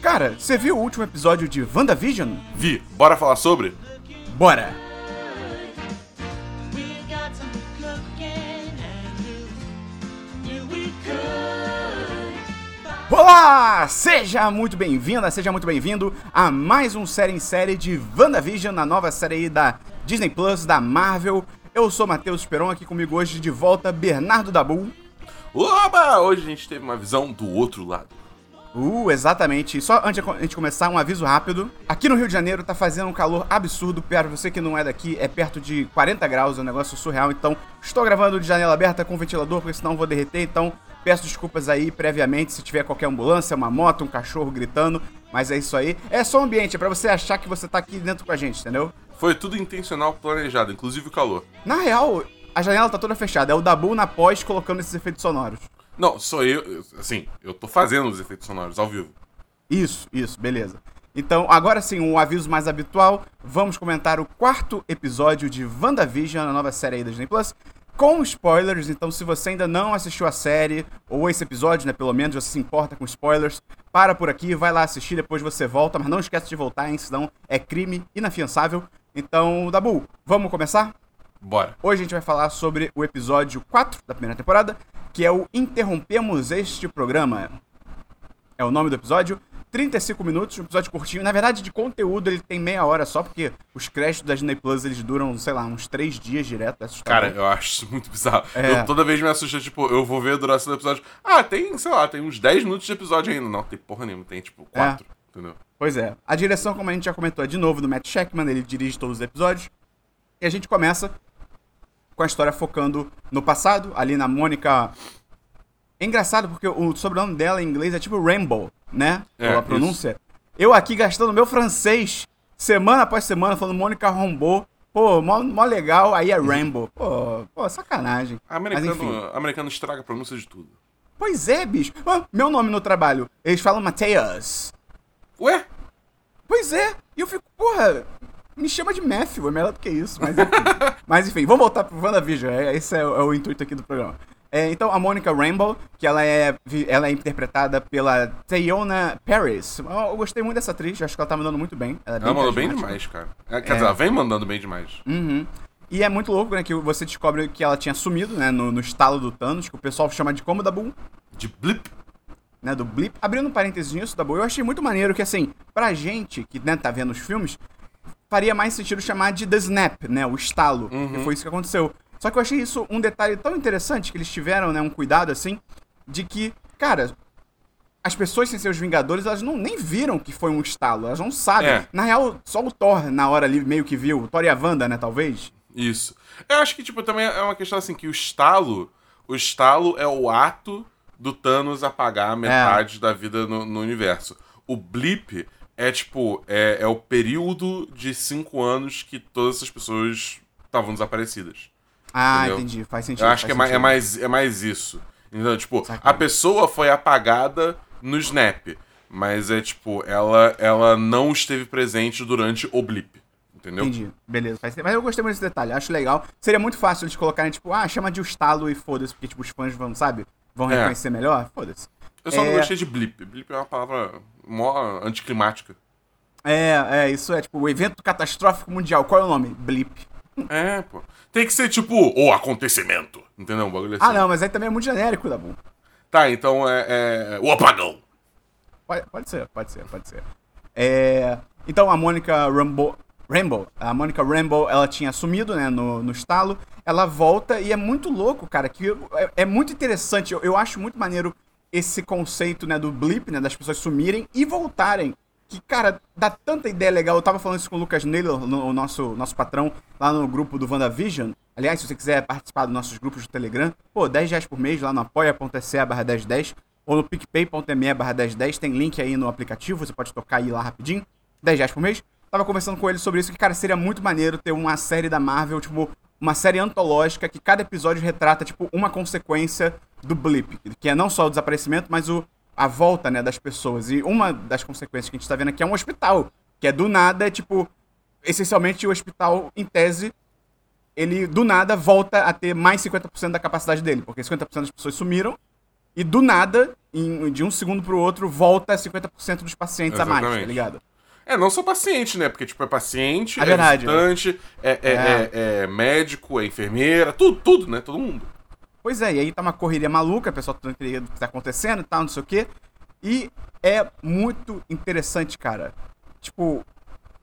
Cara, você viu o último episódio de WandaVision? Vi, bora falar sobre? Bora! Olá! Seja muito bem-vinda, seja muito bem-vindo a mais um série em série de WandaVision, na nova série aí da Disney Plus, da Marvel. Eu sou Matheus Esperon, aqui comigo hoje de volta Bernardo Dabu. Oba! Hoje a gente teve uma visão do outro lado. Uh, exatamente. Só antes de a gente começar, um aviso rápido. Aqui no Rio de Janeiro tá fazendo um calor absurdo. Para você que não é daqui, é perto de 40 graus, é um negócio surreal. Então, estou gravando de janela aberta com ventilador, porque senão vou derreter. Então, peço desculpas aí previamente se tiver qualquer ambulância, uma moto, um cachorro gritando. Mas é isso aí. É só um ambiente, é pra você achar que você tá aqui dentro com a gente, entendeu? Foi tudo intencional, planejado, inclusive o calor. Na real, a janela tá toda fechada. É o Dabu na pós colocando esses efeitos sonoros. Não, sou eu, assim, eu tô fazendo os efeitos sonoros ao vivo. Isso, isso, beleza. Então, agora sim, um aviso mais habitual. Vamos comentar o quarto episódio de WandaVision, a nova série aí da Disney Plus, com spoilers. Então, se você ainda não assistiu a série, ou esse episódio, né, pelo menos, você se importa com spoilers, para por aqui, vai lá assistir, depois você volta, mas não esquece de voltar, hein, senão é crime inafiançável. Então, Dabu, vamos começar? Bora. Hoje a gente vai falar sobre o episódio 4 da primeira temporada, que é o Interrompemos Este Programa. É o nome do episódio. 35 minutos, um episódio curtinho. Na verdade, de conteúdo ele tem meia hora só, porque os créditos da Disney Plus eles duram, sei lá, uns 3 dias direto. É assustador. Cara, eu acho isso muito bizarro. É. Eu toda vez me assusta, tipo, eu vou ver a duração do episódio. Ah, tem, sei lá, tem uns 10 minutos de episódio ainda. Não, tem porra nenhuma, tem tipo 4, entendeu? Pois é. A direção, como a gente já comentou, é de novo do Matt Shackman, ele dirige todos os episódios. E a gente começa com a história focando no passado, ali na Mônica. É engraçado porque o sobrenome dela em inglês é tipo Rainbow, né? É, a pronúncia. Eu aqui gastando meu francês semana após semana falando Mônica Rambeau. Pô, mó, mó legal, aí é Rainbow. Pô, pô, sacanagem. Mas enfim. Americano, americano estraga a pronúncia de tudo. Pois é, bicho. Meu nome no trabalho, eles falam Mateus. Ué? Pois é, e eu fico, porra, me chama de Matthew, é melhor do que isso, mas enfim. mas enfim, vamos voltar pro WandaVision, é, esse é, o- é o intuito aqui do programa. É, então, a Mônica Rainbow, que ela é, ela é interpretada pela Teyona Paris. Eu, eu gostei muito dessa atriz, acho que ela tá mandando muito bem. Ela, é Ela mandou bem demais, cara. É, Quer dizer, ela vem mandando bem demais. Uhum. E é muito louco, né, que você descobre que ela tinha sumido, né, no, no estalo do Thanos, que o pessoal chama de como da Boom, De blip. né, do Blip. Abrindo um parênteses nisso, da Boom, eu achei muito maneiro que, assim, pra gente que, né, tá vendo os filmes, faria mais sentido chamar de The Snap, né, o estalo, que foi isso que aconteceu. Só que eu achei isso um detalhe tão interessante que eles tiveram, né, um cuidado, assim, de que, cara, as pessoas sem ser os Vingadores, elas não nem viram que foi um estalo, elas não sabem. É. Na real, só o Thor, na hora ali, meio que viu, o Thor e a Wanda, né, talvez. Isso. Eu acho que, tipo, também é uma questão assim, que o estalo. O estalo é o ato do Thanos apagar metade da vida no, no universo. O blip é, tipo, é, é o período de cinco anos que todas essas pessoas estavam desaparecidas. Ah, Entendeu? entendi, faz sentido. Eu acho que é mais, é, mais, é mais isso. Então, tipo, Saquei. a pessoa foi apagada no Snap. Mas é tipo, ela, ela não esteve presente durante o blip. Entendeu? Entendi, beleza. Mas eu gostei muito desse detalhe, acho legal. Seria muito fácil eles colocarem, tipo, ah, chama de o estalo e foda-se, porque, tipo, os fãs vão, sabe? Vão É. reconhecer melhor, foda-se. Eu só não É. gostei de blip. Blip é uma palavra mó anticlimática. É, é, isso é, tipo, o evento catastrófico mundial. Qual é o nome? Blip. É, pô. Tem que ser tipo o acontecimento. Entendeu? Um bagulho assim. Ah, não, mas aí também é muito genérico, Dabu. Tá, então é, é o apagão. Pode, pode ser, pode ser, pode ser. É, então a Mônica Rambo, Rainbow, a Mônica Rainbow, ela tinha sumido, né, no, no estalo. Ela volta e é muito louco, cara, que é, é muito interessante. Eu, eu acho muito maneiro esse conceito, né, do blip, né, das pessoas sumirem e voltarem. Que, cara, dá tanta ideia legal. Eu tava falando isso com o Lucas Naylor, o nosso, nosso patrão, lá no grupo do WandaVision. Aliás, se você quiser participar dos nossos grupos do Telegram, pô, 10 reais por mês lá no apoia.se barra 1010 ou no picpay.me barra 1010, tem link aí no aplicativo, você pode tocar aí lá rapidinho, 10 reais por mês. Tava conversando com ele sobre isso, que, cara, seria muito maneiro ter uma série da Marvel, tipo, uma série antológica que cada episódio retrata, tipo, uma consequência do blip, que é não só o desaparecimento, mas o, a volta, né, das pessoas. E uma das consequências que a gente tá vendo aqui é um hospital, que é do nada, é tipo, essencialmente o hospital, em tese, ele do nada volta a ter mais 50% da capacidade dele, porque 50% das pessoas sumiram e do nada, em, de um segundo pro outro, volta 50% dos pacientes Exatamente. a mais, tá ligado? É, não só paciente, né? Porque, tipo, é paciente, é, é visitante, é, é, é. é, médico, é enfermeira, tudo, tudo, né? Todo mundo. Pois é, e aí tá uma correria maluca, o pessoal tá entendendo o que tá acontecendo e tal, não sei o quê. E é muito interessante, cara. Tipo,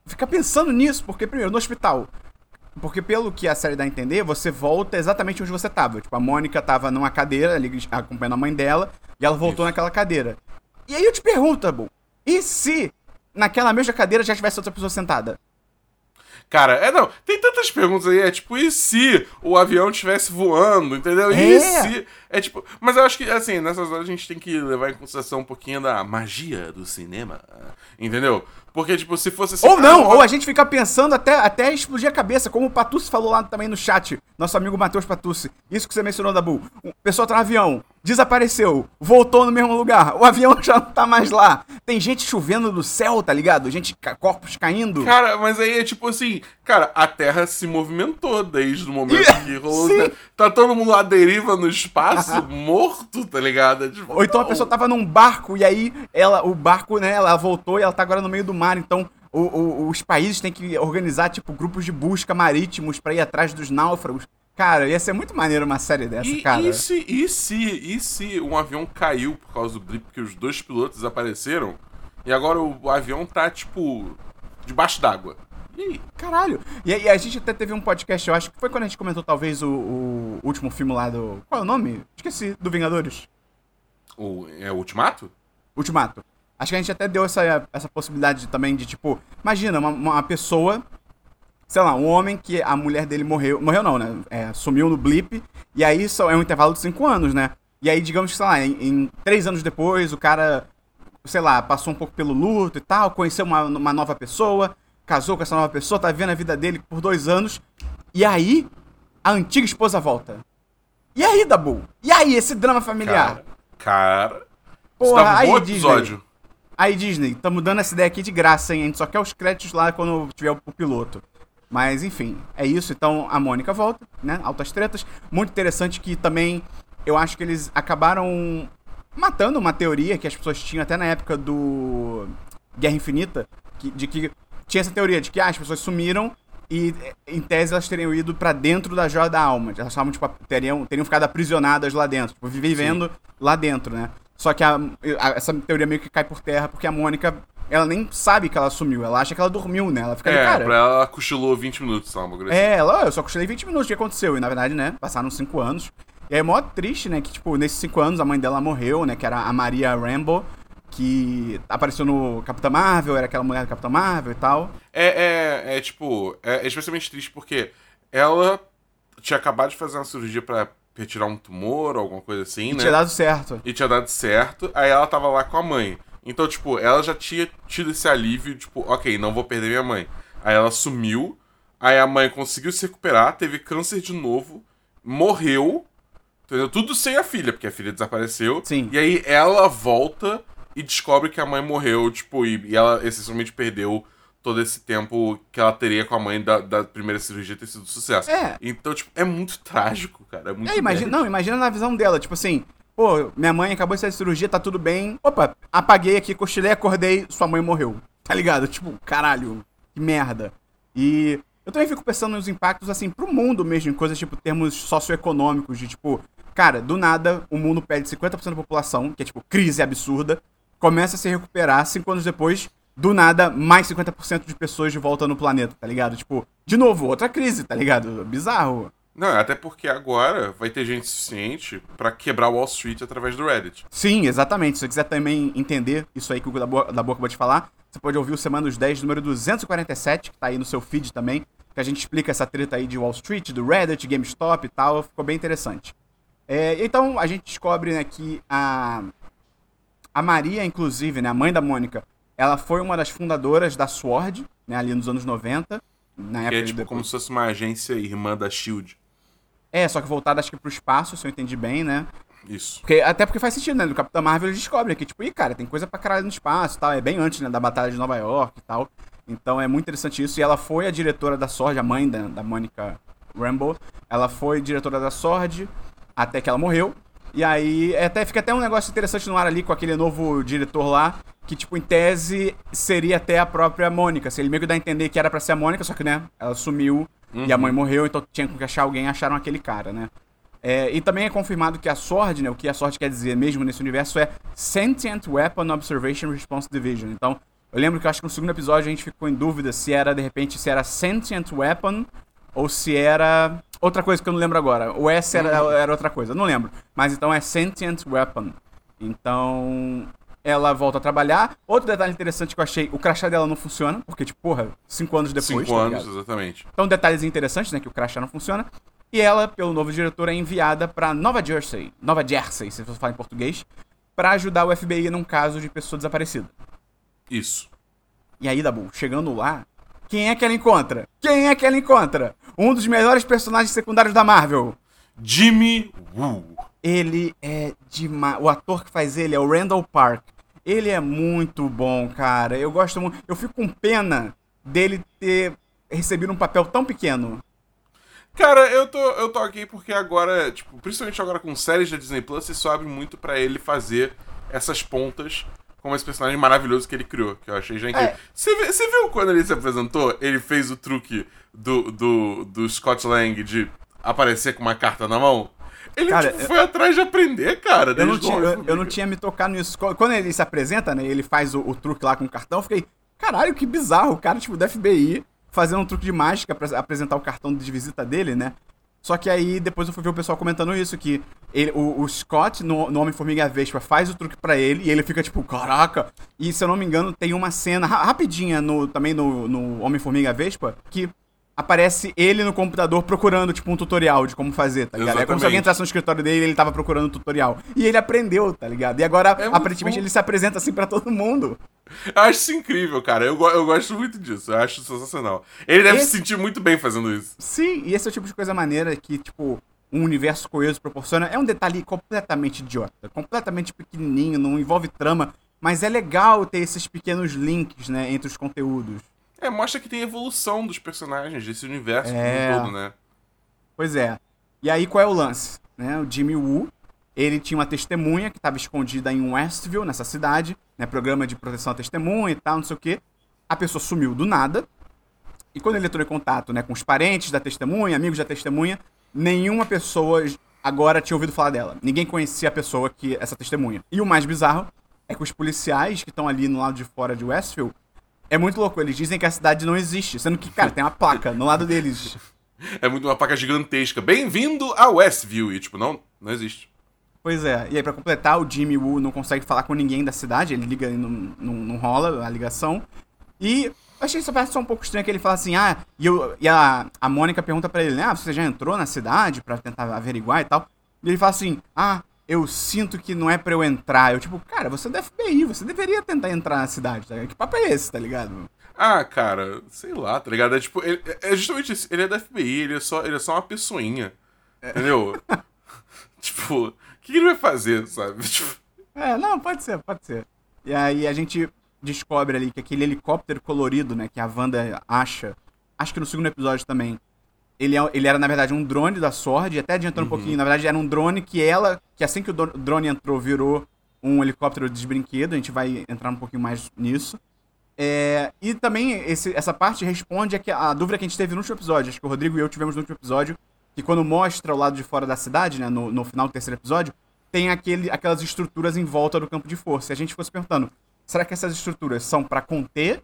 ficar pensando nisso, porque, primeiro, no hospital, porque pelo que a série dá a entender, você volta exatamente onde você tava. Tipo, a Mônica tava numa cadeira ali acompanhando a mãe dela e ela voltou Isso. naquela cadeira. E aí eu te pergunto, Tabu, e se naquela mesma cadeira já tivesse outra pessoa sentada? Cara, é não, tem tantas perguntas aí, é tipo, e se o avião estivesse voando, entendeu? E é. se. É tipo. Mas eu acho que, assim, nessas horas a gente tem que levar em consideração um pouquinho da magia do cinema. Entendeu? Porque, tipo, se fosse assim. Ou não, ah, ou a gente fica pensando até, até explodir a cabeça, como o Patucci falou lá também no chat, nosso amigo Matheus Patucci. Isso que você mencionou, Dabu. O pessoal tá no avião, desapareceu, voltou no mesmo lugar, o avião já não tá mais lá. Tem gente chovendo do céu, tá ligado? Gente, corpos caindo. Cara, mas aí é tipo assim, cara, a Terra se movimentou desde o momento que rolou. Sim. Tá todo mundo à deriva no espaço, morto, tá ligado? É tipo, ou então não. a pessoa tava num barco e aí ela, o barco, né, ela voltou e ela tá agora no meio do mar mar, então o, o, os países têm que organizar, tipo, grupos de busca marítimos para ir atrás dos náufragos. Cara, ia ser muito maneiro uma série dessa, e, cara. E se, e, se, e se um avião caiu por causa do blip, porque os dois pilotos apareceram, e agora o, o avião tá, tipo, debaixo d'água? E aí? Caralho. E, e, a gente até teve um podcast, eu acho que foi quando a gente comentou, talvez, o, o último filme lá do... Qual é o nome? Esqueci. Do Vingadores. O, é o Ultimato? Ultimato. Acho que a gente até deu essa, essa possibilidade também de, tipo, imagina uma, uma pessoa, sei lá, um homem que a mulher dele morreu. Morreu não, né? É, sumiu no blip. E aí só é um intervalo de cinco anos, né? E aí, digamos que, sei lá, em, em três anos depois, o cara, sei lá, passou um pouco pelo luto e tal, conheceu uma, uma nova pessoa, casou com essa nova pessoa, tá vivendo a vida dele por dois anos. E aí, a antiga esposa volta. E aí, Dabu? E aí, esse drama familiar? Cara. cara Porra, tá um aí, episódio. Aí, Disney, estamos dando essa ideia aqui de graça, hein? A gente só quer os créditos lá quando tiver o, piloto. Mas, enfim, é isso. Então, a Mônica volta, né? Altas tretas. Muito interessante que também eu acho que eles acabaram matando uma teoria que as pessoas tinham até na época do Guerra Infinita, que, de que tinha essa teoria de que ah, as pessoas sumiram e, em tese, elas teriam ido para dentro da joia da alma. Elas estavam, tipo, teriam, teriam ficado aprisionadas lá dentro, tipo, vivendo Sim. lá dentro, né? Só que a, a, essa teoria meio que cai por terra porque a Mônica, ela nem sabe que ela sumiu. Ela acha que ela dormiu, né? Ela fica é, ali, cara. Pra ela, ela cochilou 20 minutos, sabe? Assim. É, ela, eu só cochilei 20 minutos. O que aconteceu? E na verdade, né? Passaram 5 anos. E é mó triste, né? Que, tipo, nesses 5 anos a mãe dela morreu, né? Que era a Maria Rambo. Que apareceu no Capitã Marvel, era aquela mulher do Capitã Marvel e tal. É, é, é tipo, é, é especialmente triste porque ela tinha acabado de fazer uma cirurgia para retirar um tumor ou alguma coisa assim, e né? tinha dado certo. E tinha dado certo. Aí ela tava lá com a mãe. Então, tipo, ela já tinha tido esse alívio, tipo, ok, não vou perder minha mãe. Aí ela sumiu. Aí a mãe conseguiu se recuperar, teve câncer de novo, morreu. Entendeu? Tudo sem a filha, porque a filha desapareceu. Sim. E aí ela volta e descobre que a mãe morreu, tipo, e, e ela essencialmente perdeu todo esse tempo que ela teria com a mãe da, da primeira cirurgia ter sido um sucesso. É. Então, tipo, é muito trágico, cara. É muito é, imagina, Não, imagina na visão dela, tipo assim, pô, minha mãe acabou de sair de cirurgia, tá tudo bem. Opa, apaguei aqui, cochilei, acordei, sua mãe morreu. Tá ligado? Tipo, caralho, que merda. E eu também fico pensando nos impactos, assim, pro mundo mesmo, em coisas tipo termos socioeconômicos, de tipo, cara, do nada o mundo perde 50% da população, que é tipo, crise absurda, começa a se recuperar, cinco anos depois, do nada, mais 50% de pessoas de volta no planeta, tá ligado? Tipo, de novo, outra crise, tá ligado? Bizarro. Não, até porque agora vai ter gente suficiente para quebrar Wall Street através do Reddit. Sim, exatamente. Se você quiser também entender isso aí que o da Boa, Boa acabou de falar, você pode ouvir o Semana dos 10, número 247, que tá aí no seu feed também, que a gente explica essa treta aí de Wall Street, do Reddit, GameStop e tal. Ficou bem interessante. É, então, a gente descobre né, que a, a Maria, inclusive, né, a mãe da Mônica, ela foi uma das fundadoras da Sword, né, ali nos anos 90. Na época que é tipo depois... como se fosse uma agência irmã da SHIELD. É, só que voltada acho que pro espaço, se eu entendi bem, né? Isso. Porque, até porque faz sentido, né? Do Capitão Marvel eles descobrem que, tipo, ih, cara, tem coisa pra caralho no espaço e tal. É bem antes, né, da Batalha de Nova York e tal. Então é muito interessante isso. E ela foi a diretora da Sword, a mãe da, da Monica Rambo. Ela foi diretora da Sword até que ela morreu. E aí, até fica até um negócio interessante no ar ali com aquele novo diretor lá, que, tipo, em tese, seria até a própria Mônica. Se ele meio que dá a entender que era pra ser a Mônica, só que, né, ela sumiu uhum. e a mãe morreu, então tinha que achar alguém acharam aquele cara, né? É, e também é confirmado que a SWORD, né, o que a SWORD quer dizer mesmo nesse universo é Sentient Weapon Observation Response Division. Então, eu lembro que eu acho que no segundo episódio a gente ficou em dúvida se era, de repente, se era Sentient Weapon ou se era outra coisa que eu não lembro agora. O S era, uhum. era outra coisa, não lembro. Mas então é Sentient Weapon. Então, ela volta a trabalhar. Outro detalhe interessante que eu achei, o crachá dela não funciona, porque, tipo, porra, cinco anos depois. Cinco tá anos, exatamente. Então, detalhes interessantes, né, que o crachá não funciona. E ela, pelo novo diretor, é enviada para Nova Jersey, Nova Jersey, se você falar em português, para ajudar o FBI num caso de pessoa desaparecida. Isso. E aí, Dabu, chegando lá, quem é que ela encontra? Quem é que ela encontra? Um dos melhores personagens secundários da Marvel. Jimmy Woo. Ele é demais. O ator que faz ele é o Randall Park. Ele é muito bom, cara. Eu gosto muito. Eu fico com pena dele ter recebido um papel tão pequeno. Cara, eu tô, eu tô aqui porque agora, tipo, principalmente agora com séries da Disney Plus, isso abre muito para ele fazer essas pontas como esse personagem maravilhoso que ele criou, que eu achei já incrível. É. Você, você viu quando ele se apresentou? Ele fez o truque do, do, do Scott Lang de aparecer com uma carta na mão? Ele cara, tipo, foi atrás de aprender, cara. Eu não, tinha, eu, eu, não tinha me tocado nisso. Quando ele se apresenta, né? Ele faz o, o truque lá com o cartão, eu fiquei, caralho, que bizarro. O cara, tipo, do FBI fazendo um truque de mágica pra apresentar o cartão de visita dele, né? Só que aí depois eu fui ver o pessoal comentando isso, que ele, o, o Scott, no, no Homem-Formiga Vespa, faz o truque para ele e ele fica tipo, caraca. E se eu não me engano, tem uma cena rapidinha no, também no, no Homem-Formiga Vespa que aparece ele no computador procurando, tipo, um tutorial de como fazer, tá ligado? Exatamente. É como se alguém entrasse no escritório dele e ele tava procurando um tutorial. E ele aprendeu, tá ligado? E agora, é aparentemente, ele se apresenta assim para todo mundo. Eu acho isso incrível, cara. Eu, eu gosto muito disso. Eu acho sensacional. Ele deve esse... se sentir muito bem fazendo isso. Sim, e esse é o tipo de coisa maneira que, tipo, um universo coeso proporciona. É um detalhe completamente idiota, completamente pequenininho, não envolve trama, mas é legal ter esses pequenos links, né, entre os conteúdos. É, mostra que tem evolução dos personagens desse universo é... todo, né? Pois é. E aí qual é o lance? Né? O Jimmy Woo, ele tinha uma testemunha que estava escondida em Westview, nessa cidade, né? Programa de proteção à testemunha e tal, não sei o quê. A pessoa sumiu do nada. E quando ele entrou em contato né, com os parentes da testemunha, amigos da testemunha, nenhuma pessoa agora tinha ouvido falar dela. Ninguém conhecia a pessoa que essa testemunha. E o mais bizarro é que os policiais que estão ali no lado de fora de Westview é muito louco. Eles dizem que a cidade não existe, sendo que, cara, tem uma placa no lado deles. É muito uma placa gigantesca. Bem-vindo a Westview. E, tipo, não, não existe. Pois é. E aí, pra completar, o Jimmy Woo não consegue falar com ninguém da cidade. Ele liga e não, não, não rola a ligação. E achei essa parte só um pouco estranha que ele fala assim, ah, e, eu, e a, a Mônica pergunta para ele, né, ah, você já entrou na cidade para tentar averiguar e tal? E ele fala assim, ah, eu sinto que não é pra eu entrar. Eu, tipo, cara, você é do FBI, você deveria tentar entrar na cidade, tá? Que papo é esse, tá ligado? Ah, cara, sei lá, tá ligado? É tipo, ele, é justamente isso. Ele é da FBI, ele é só, ele é só uma pessoinha. É. Entendeu? tipo, que, que ele vai fazer, sabe? Tipo... É, não, pode ser, pode ser. E aí a gente descobre ali que aquele helicóptero colorido, né, que a Wanda acha, acho que no segundo episódio também, ele, é, ele era, na verdade, um drone da Sword, até adiantando uhum. um pouquinho, na verdade, era um drone que ela, que assim que o drone entrou, virou um helicóptero de brinquedo, a gente vai entrar um pouquinho mais nisso. É, e também esse, essa parte responde a, que, a dúvida que a gente teve no último episódio, acho que o Rodrigo e eu tivemos no último episódio, que quando mostra o lado de fora da cidade, né, no, no final do terceiro episódio, tem aquele, aquelas estruturas em volta do campo de força. E a gente ficou se perguntando, será que essas estruturas são para conter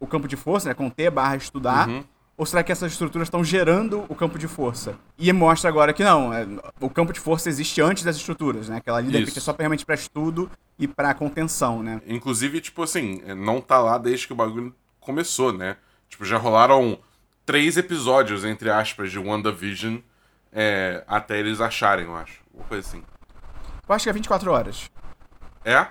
o campo de força, né, conter barra estudar, uhum. Ou será que essas estruturas estão gerando o campo de força? E mostra agora que não, é, o campo de força existe antes das estruturas, né? Aquela ali é só realmente para estudo e para contenção, né? Inclusive, tipo assim, não tá lá desde que o bagulho começou, né? Tipo, já rolaram três episódios, entre aspas, de WandaVision é, até eles acharem, eu acho. Uma coisa assim. Eu acho que é 24 horas. É?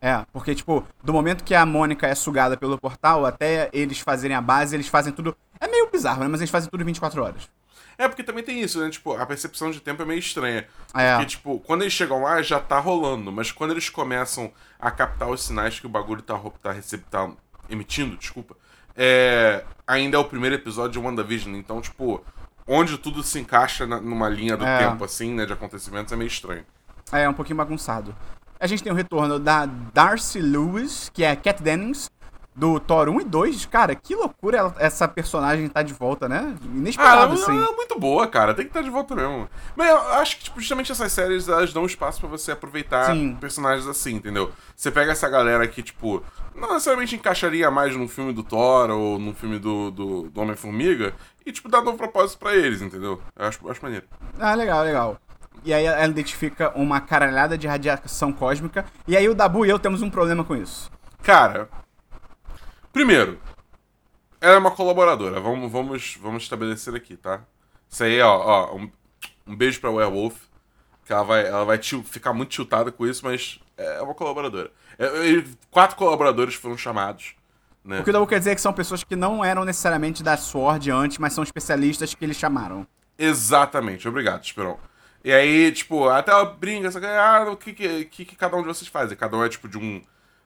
É, porque, tipo, do momento que a Mônica é sugada pelo portal até eles fazerem a base, eles fazem tudo. É meio bizarro, né? Mas eles fazem tudo em 24 horas. É, porque também tem isso, né? Tipo, a percepção de tempo é meio estranha. É. Porque, tipo, quando eles chegam lá, já tá rolando. Mas quando eles começam a captar os sinais que o bagulho tá, tá, tá emitindo, desculpa, é... ainda é o primeiro episódio de WandaVision. Então, tipo, onde tudo se encaixa na, numa linha do é. tempo, assim, né? De acontecimentos, é meio estranho. É, um pouquinho bagunçado. A gente tem o retorno da Darcy Lewis, que é Cat Dennings, do Thor 1 e 2. Cara, que loucura ela, essa personagem tá de volta, né? Inesperado, ah, assim. Ela é muito boa, cara. Tem que estar tá de volta mesmo. Mas eu acho que, tipo, justamente essas séries, elas dão espaço para você aproveitar Sim. personagens assim, entendeu? Você pega essa galera que, tipo, não necessariamente encaixaria mais num filme do Thor ou num filme do, do, do Homem-Formiga e, tipo, dá novo propósito para eles, entendeu? Eu acho, acho maneiro. Ah, legal, legal. E aí ela identifica uma caralhada de radiação cósmica. E aí o Dabu e eu temos um problema com isso. Cara, primeiro, ela é uma colaboradora. Vamos, vamos, vamos estabelecer aqui, tá? Isso aí, ó, ó um, um beijo pra Werewolf. Que ela vai, ela vai ficar muito tiltada com isso, mas é uma colaboradora. É, é, quatro colaboradores foram chamados. Né? O que o Dabu quer dizer é que são pessoas que não eram necessariamente da SWORD antes, mas são especialistas que eles chamaram. Exatamente, obrigado, Esperon. E aí, tipo, até ela brinca, que, ah, o que, que, que, cada um de vocês faz? E cada um é, tipo, de um,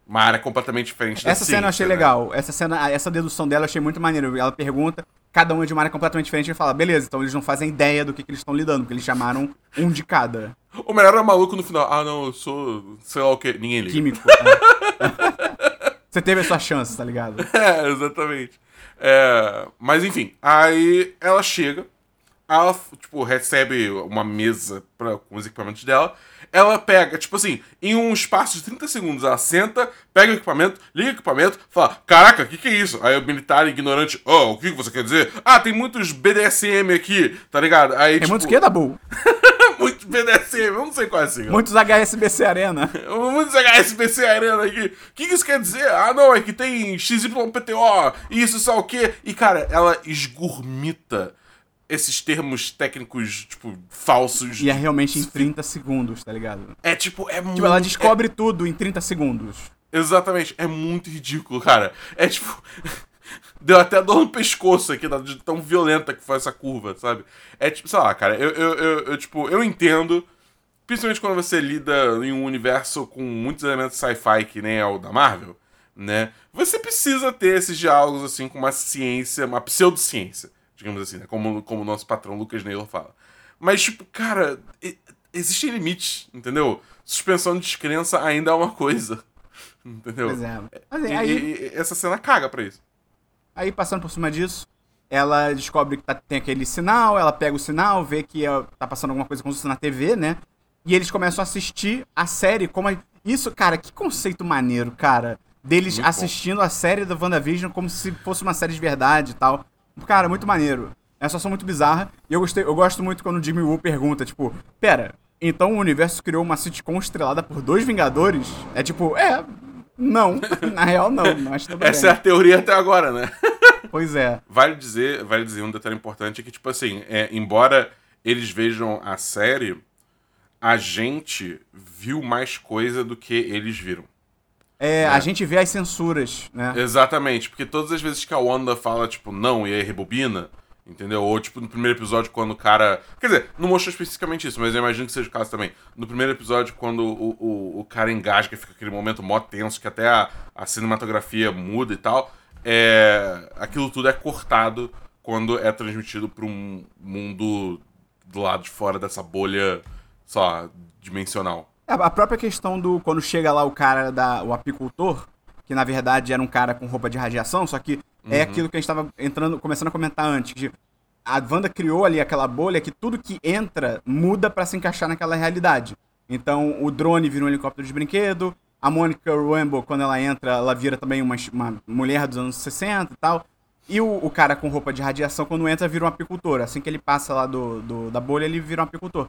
uma área completamente diferente Essa cena eu achei né? legal. Essa cena, essa dedução dela eu achei muito maneiro. Ela pergunta, cada um é de uma área completamente diferente e fala, beleza, então eles não fazem ideia do que, que eles estão lidando, porque eles chamaram um de cada. O melhor é maluco no final. Ah, não, eu sou sei lá o que. Ninguém liga. Químico. É. Você teve a sua chance, tá ligado? É, exatamente. É, mas enfim, aí ela chega ela, tipo, recebe uma mesa pra, com os equipamentos dela. Ela pega, tipo assim, em um espaço de 30 segundos, ela senta, pega o equipamento, liga o equipamento, fala: Caraca, o que, que é isso? Aí o militar ignorante, oh, o que, que você quer dizer? Ah, tem muitos BDSM aqui, tá ligado? Aí, tem tipo... muitos que, Dabu? muitos BDSM, eu não sei qual é assim. Muitos HSBC Arena. muitos HSBC Arena aqui. O que, que isso quer dizer? Ah, não, é que tem XYPTO, isso, só o quê? E, cara, ela esgurmita esses termos técnicos, tipo, falsos. E é realmente em 30 segundos, tá ligado? É tipo, é muito. Tipo, ela descobre é... tudo em 30 segundos. Exatamente, é muito ridículo, cara. É tipo. Deu até dor no pescoço aqui, de tão violenta que foi essa curva, sabe? É tipo, sei lá, cara, eu, eu, eu, eu tipo, eu entendo. Principalmente quando você lida em um universo com muitos elementos sci-fi que nem é o da Marvel, né? Você precisa ter esses diálogos assim com uma ciência, uma pseudociência digamos assim, né? Como, como o nosso patrão Lucas Naylor fala. Mas, tipo, cara, existem limites, entendeu? Suspensão de descrença ainda é uma coisa. Entendeu? Pois é. Mas, e, aí... e, essa cena caga pra isso. Aí, passando por cima disso, ela descobre que tá, tem aquele sinal, ela pega o sinal, vê que é, tá passando alguma coisa como se na TV, né? E eles começam a assistir a série como. A... Isso, cara, que conceito maneiro, cara. Deles Muito assistindo bom. a série da WandaVision como se fosse uma série de verdade e tal. Cara, muito maneiro. É uma situação muito bizarra. E eu, gostei, eu gosto muito quando o Jimmy Woo pergunta, tipo, pera, então o universo criou uma sitcom estrelada por dois Vingadores? É tipo, é, não. Na real, não. Mas tudo Essa bem. é a teoria até agora, né? Pois é. Vale dizer, vale dizer um detalhe importante é que, tipo assim, é, embora eles vejam a série, a gente viu mais coisa do que eles viram. É, a gente vê as censuras, né? Exatamente, porque todas as vezes que a Wanda fala, tipo, não, e aí rebobina, entendeu? Ou, tipo, no primeiro episódio, quando o cara. Quer dizer, não mostrou especificamente isso, mas eu imagino que seja o caso também. No primeiro episódio, quando o, o, o cara engasga, fica aquele momento mó tenso, que até a, a cinematografia muda e tal, é, aquilo tudo é cortado quando é transmitido para um mundo do lado de fora dessa bolha, só, dimensional. É, a própria questão do quando chega lá o cara da o apicultor, que na verdade era um cara com roupa de radiação, só que uhum. é aquilo que a gente estava entrando, começando a comentar antes, de a Wanda criou ali aquela bolha que tudo que entra muda para se encaixar naquela realidade. Então, o drone vira um helicóptero de brinquedo, a Monica Rambeau, quando ela entra, ela vira também uma, uma mulher dos anos 60 e tal. E o, o, cara com roupa de radiação, quando entra, vira um apicultor. Assim que ele passa lá do, do da bolha, ele vira um apicultor.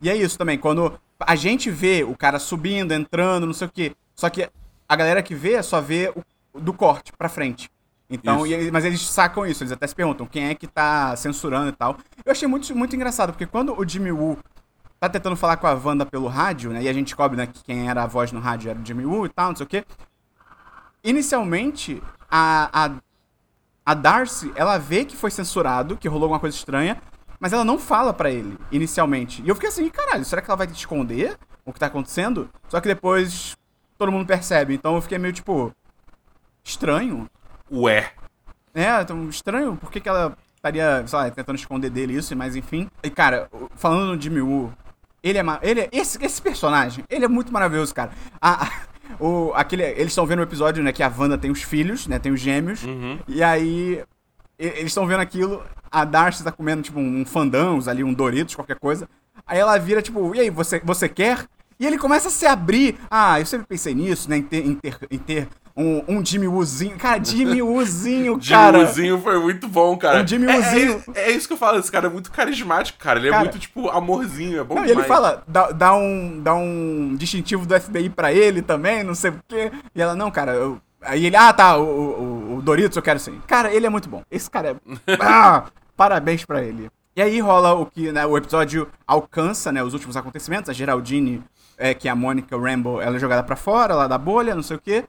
E é isso também, quando a gente vê o cara subindo, entrando, não sei o quê. Só que a galera que vê só vê o, do corte pra frente. Então, e, mas eles sacam isso, eles até se perguntam quem é que tá censurando e tal. Eu achei muito, muito engraçado, porque quando o Jimmy Woo tá tentando falar com a Wanda pelo rádio, né? E a gente descobre né, que quem era a voz no rádio era o Jimmy Woo e tal, não sei o quê. Inicialmente, a, a, a Darcy, ela vê que foi censurado, que rolou alguma coisa estranha, mas ela não fala para ele, inicialmente. E eu fiquei assim, caralho, será que ela vai esconder o que tá acontecendo? Só que depois todo mundo percebe. Então eu fiquei meio tipo. Estranho. Ué. É, então, estranho. Por que, que ela estaria, sei lá, tentando esconder dele isso, mas enfim. E cara, falando no Jimmy Woo, Ele é, ele é esse, esse personagem, ele é muito maravilhoso, cara. A, o, aquele, eles estão vendo o episódio, né, que a Wanda tem os filhos, né, tem os gêmeos. Uhum. E aí eles estão vendo aquilo, a Darcy tá comendo tipo um fandangos ali, um Doritos, qualquer coisa. Aí ela vira tipo, e aí, você, você quer? E ele começa a se abrir. Ah, eu sempre pensei nisso, né, em ter, em ter, em ter um, um Jimmy Woozinho. Cara, Jimmy Woozinho, cara. Jimmy Woozinho foi muito bom, cara. Um Jimmy Woozinho. É, é, é, isso que eu falo, esse cara é muito carismático, cara. Ele é cara, é muito, tipo, amorzinho, é bom não, demais. E ele fala, dá, dá, um, dá um distintivo do FBI pra ele também, não sei o quê. E ela, não, cara, eu... Aí ele, ah, tá, o, o, o Doritos eu quero sim. Cara, ele é muito bom. Esse cara é... ah, parabéns pra ele. E aí rola o que né, o episódio alcança, né, os últimos acontecimentos. A Geraldine, é, que a Mônica Rambo, ela é jogada para fora, lá da bolha, não sei o quê.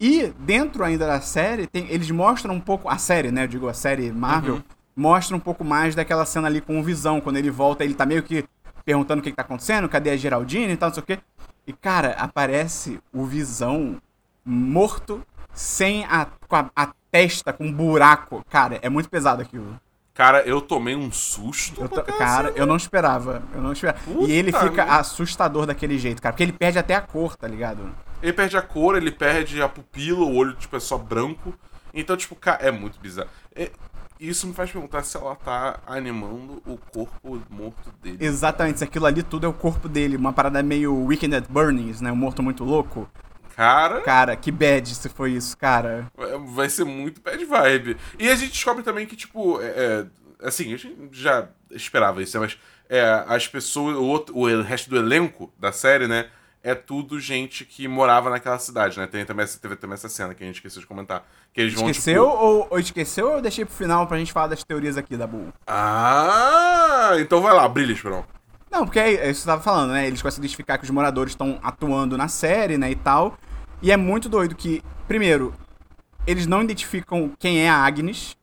E dentro ainda da série, tem, eles mostram um pouco. A série, né? Eu digo, a série Marvel, uhum. mostra um pouco mais daquela cena ali com o Visão. Quando ele volta, ele tá meio que perguntando o que, que tá acontecendo, cadê a Geraldine e tal, não sei o quê. E, cara, aparece o Visão morto, sem a, com a, a testa, com um buraco. Cara, é muito pesado aquilo. Cara, eu tomei um susto. Eu cara, eu não esperava. Eu não esperava. Puta e ele fica assustador daquele jeito, cara. Porque ele perde até a cor, tá ligado? Ele perde a cor, ele perde a pupila, o olho, tipo, é só branco. Então, tipo, cara, é muito bizarro. É, isso me faz perguntar se ela tá animando o corpo morto dele. Exatamente, se aquilo ali tudo é o corpo dele. Uma parada meio Weekend at Burnings, né? Um morto muito louco. Cara. Cara, que bad se foi isso, cara. Vai ser muito bad vibe. E a gente descobre também que, tipo, é, é assim, a gente já esperava isso, né? mas é, as pessoas, o, outro, o resto do elenco da série, né? é tudo gente que morava naquela cidade, né? Tem também, teve também essa cena que a gente esqueceu de comentar. Que eles vão, esqueceu tipo... ou, ou esqueceu ou eu deixei pro final pra gente falar das teorias aqui da Bull? Ah, então vai lá, brilha, Esperão. Não, porque é, é isso que você tava falando, né? Eles conseguem identificar que os moradores estão atuando na série, né, e tal. E é muito doido que, primeiro, eles não identificam quem é a Agnes.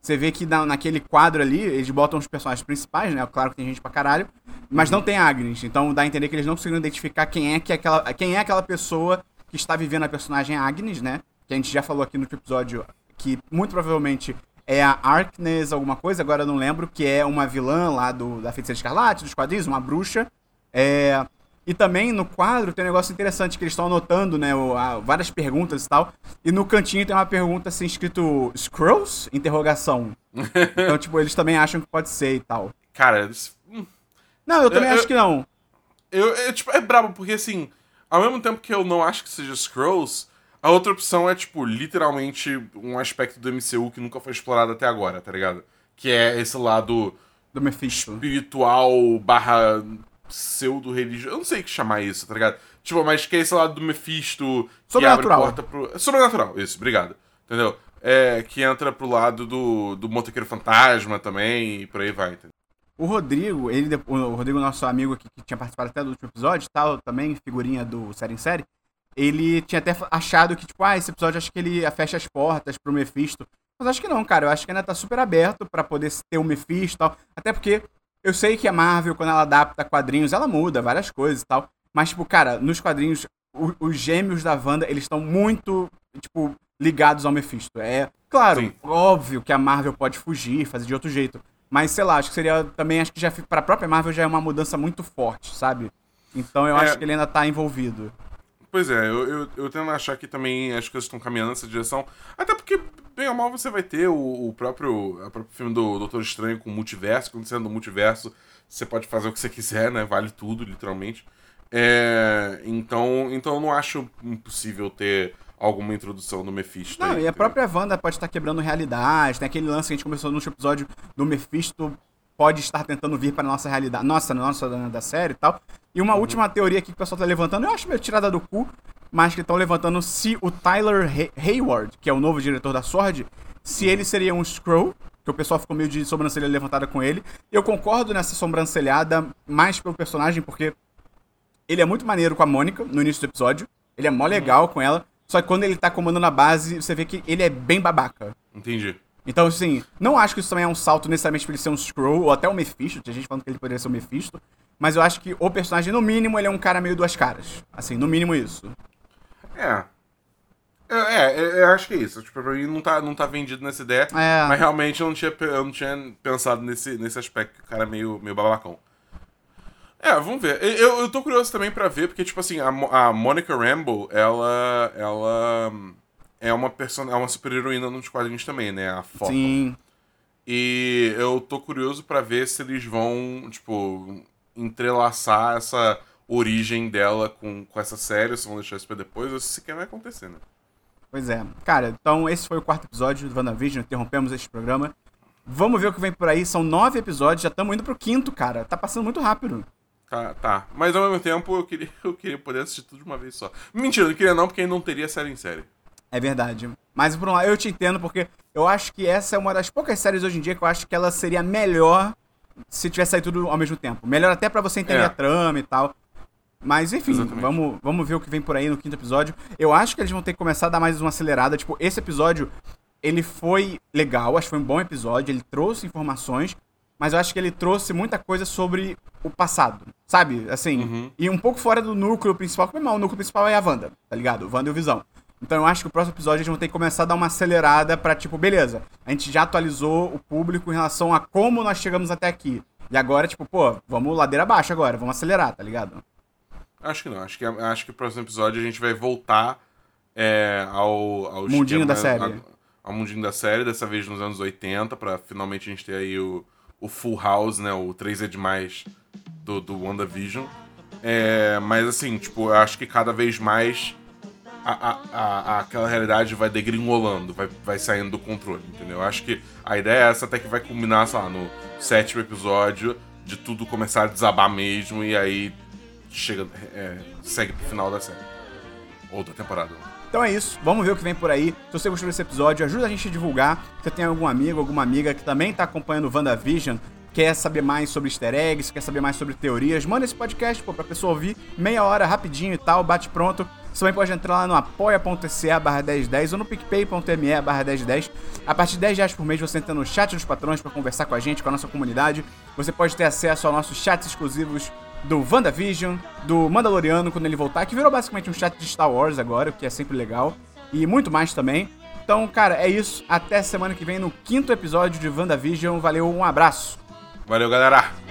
Você vê que na, naquele quadro ali, eles botam os personagens principais, né? Claro que tem gente pra caralho. Mas não tem Agnes. Então dá a entender que eles não conseguiram identificar quem é, que é aquela, quem é aquela pessoa que está vivendo a personagem Agnes, né? Que a gente já falou aqui no episódio que muito provavelmente é a Arkness alguma coisa, agora eu não lembro, que é uma vilã lá do, da Feiticeira Escarlate, dos quadrinhos, uma bruxa. É, e também no quadro tem um negócio interessante que eles estão anotando, né? O, a, várias perguntas e tal. E no cantinho tem uma pergunta assim escrito Scrolls? Interrogação. então, tipo, eles também acham que pode ser e tal. Cara. Hum. Não, eu também eu, acho eu, que não. Eu, eu, tipo, é brabo, porque assim, ao mesmo tempo que eu não acho que seja Scrolls, a outra opção é, tipo, literalmente um aspecto do MCU que nunca foi explorado até agora, tá ligado? Que é esse lado do Mephisto. espiritual barra pseudo-religioso. Eu não sei o que chamar isso, tá ligado? Tipo, mas que é esse lado do Mephisto que abre porta pro. Sobrenatural, isso, obrigado. Entendeu? É, que entra pro lado do, do motoqueiro fantasma também e por aí vai, entendeu? O Rodrigo, ele, o Rodrigo, nosso amigo aqui, que tinha participado até do último episódio, tal, também, figurinha do Série em Série, ele tinha até achado que, tipo, ah, esse episódio acho que ele fecha as portas pro Mephisto. Mas acho que não, cara. Eu acho que ainda tá super aberto para poder ter o Mephisto e tal. Até porque eu sei que a Marvel, quando ela adapta quadrinhos, ela muda várias coisas e tal. Mas, tipo, cara, nos quadrinhos, o, os gêmeos da Wanda, eles estão muito, tipo, ligados ao Mephisto. É, claro, Sim. óbvio que a Marvel pode fugir, fazer de outro jeito. Mas, sei lá, acho que seria também, acho que já, pra própria Marvel já é uma mudança muito forte, sabe? Então eu é... acho que ele ainda tá envolvido. Pois é, eu, eu, eu tendo a achar que também as coisas estão caminhando nessa direção. Até porque, bem ou mal, você vai ter o, o próprio, o próprio filme do Doutor Estranho com o multiverso. Acontecendo no multiverso, você pode fazer o que você quiser, né? Vale tudo, literalmente. É, então, então eu não acho impossível ter alguma introdução do Mephisto. Não, aí, e a própria Wanda pode estar quebrando realidade. Tem aquele lance que a gente começou no último episódio do Mephisto pode estar tentando vir para nossa realidade, nossa, nossa da, da série e tal. E uma uhum. última teoria aqui que o pessoal tá levantando, eu acho meio tirada do cu, mas que estão levantando se o Tyler Hay Hayward, que é o novo diretor da Sword, se ele seria um Scroll, que o pessoal ficou meio de sobrancelha levantada com ele. Eu concordo nessa sobrancelhada mais pelo personagem, porque ele é muito maneiro com a Mônica no início do episódio. Ele é mó legal com ela. Só que quando ele tá comandando a base, você vê que ele é bem babaca. Entendi. Então, assim, não acho que isso também é um salto necessariamente pra ele ser um Scroll, ou até um Mephisto, tinha gente falando que ele poderia ser um Mephisto, mas eu acho que o personagem, no mínimo, ele é um cara meio duas caras. Assim, no mínimo isso. É. É, é, eu acho que é isso. Tipo, pra mim não tá, não tá vendido nessa ideia. É. Mas realmente eu não tinha, eu não tinha pensado nesse, nesse aspecto, que o cara é meio, meio babacão. É, É, vamos ver. Eu, eu tô curioso também pra ver, porque, tipo assim, a, a Monica Rambeau, ela. ela é uma person... é uma super-heroína nos quadrinhos também, né? A foto. Sim. E eu tô curioso para ver se eles vão, tipo, entrelaçar essa origem dela com, com essa série, se vão deixar isso pra depois, ou se sequer vai acontecer, né? Pois é. Cara, então esse foi o quarto episódio do WandaVision, interrompemos este programa. Vamos ver o que vem por aí. São nove episódios, já estamos indo pro quinto, cara. Tá passando muito rápido. Tá, tá. Mas ao mesmo tempo eu queria, eu queria poder assistir tudo de uma vez só. Mentira, não queria não, porque aí não teria série em série. É verdade. Mas por um lado, eu te entendo, porque eu acho que essa é uma das poucas séries hoje em dia que eu acho que ela seria melhor se tivesse saído tudo ao mesmo tempo. Melhor até para você entender é. a trama e tal. Mas enfim, vamos, vamos ver o que vem por aí no quinto episódio. Eu acho que eles vão ter que começar a dar mais uma acelerada. Tipo, esse episódio, ele foi legal, acho que foi um bom episódio, ele trouxe informações, mas eu acho que ele trouxe muita coisa sobre o passado, sabe? Assim, uhum. e um pouco fora do núcleo principal, mal, o núcleo principal é a Wanda, tá ligado? Wanda e o Visão. Então eu acho que o próximo episódio eles vão ter que começar a dar uma acelerada pra, tipo, beleza, a gente já atualizou o público em relação a como nós chegamos até aqui. E agora, tipo, pô, vamos ladeira abaixo agora, vamos acelerar, tá ligado? Acho que não. Acho que, acho que o próximo episódio a gente vai voltar é, ao, ao mundinho esquema, da série. Ao, ao, mundinho da série, dessa vez nos anos 80, pra finalmente a gente ter aí o, o Full House, né? O 3 é demais do, do WandaVision. É, mas assim, tipo, eu acho que cada vez mais a, a, a, aquela realidade vai degringolando, vai, vai saindo do controle, entendeu? Eu acho que a ideia é essa até que vai culminar, sei lá, no sétimo episódio, de tudo começar a desabar mesmo, e aí chega, é, segue pro final da série. Ou da temporada. Então é isso, vamos ver o que vem por aí. Se você gostou desse episódio, ajuda a gente a divulgar. Se você tem algum amigo, alguma amiga que também tá acompanhando o WandaVision, quer saber mais sobre easter eggs, quer saber mais sobre teorias, manda esse podcast pô, pra pessoa ouvir, meia hora, rapidinho e tal, bate pronto. Você também pode entrar lá no apoia.se barra 1010 ou no picpay.me barra 1010. A partir de 10 reais por mês você entra no chat dos patrões para conversar com a gente, com a nossa comunidade. Você pode ter acesso aos nossos chats exclusivos do WandaVision, do Mandaloriano quando ele voltar, que virou basicamente um chat de Star Wars agora, o que é sempre legal, e muito mais também. Então, cara, é isso. Até semana que vem no quinto episódio de WandaVision. Valeu, um abraço. Valeu, galera.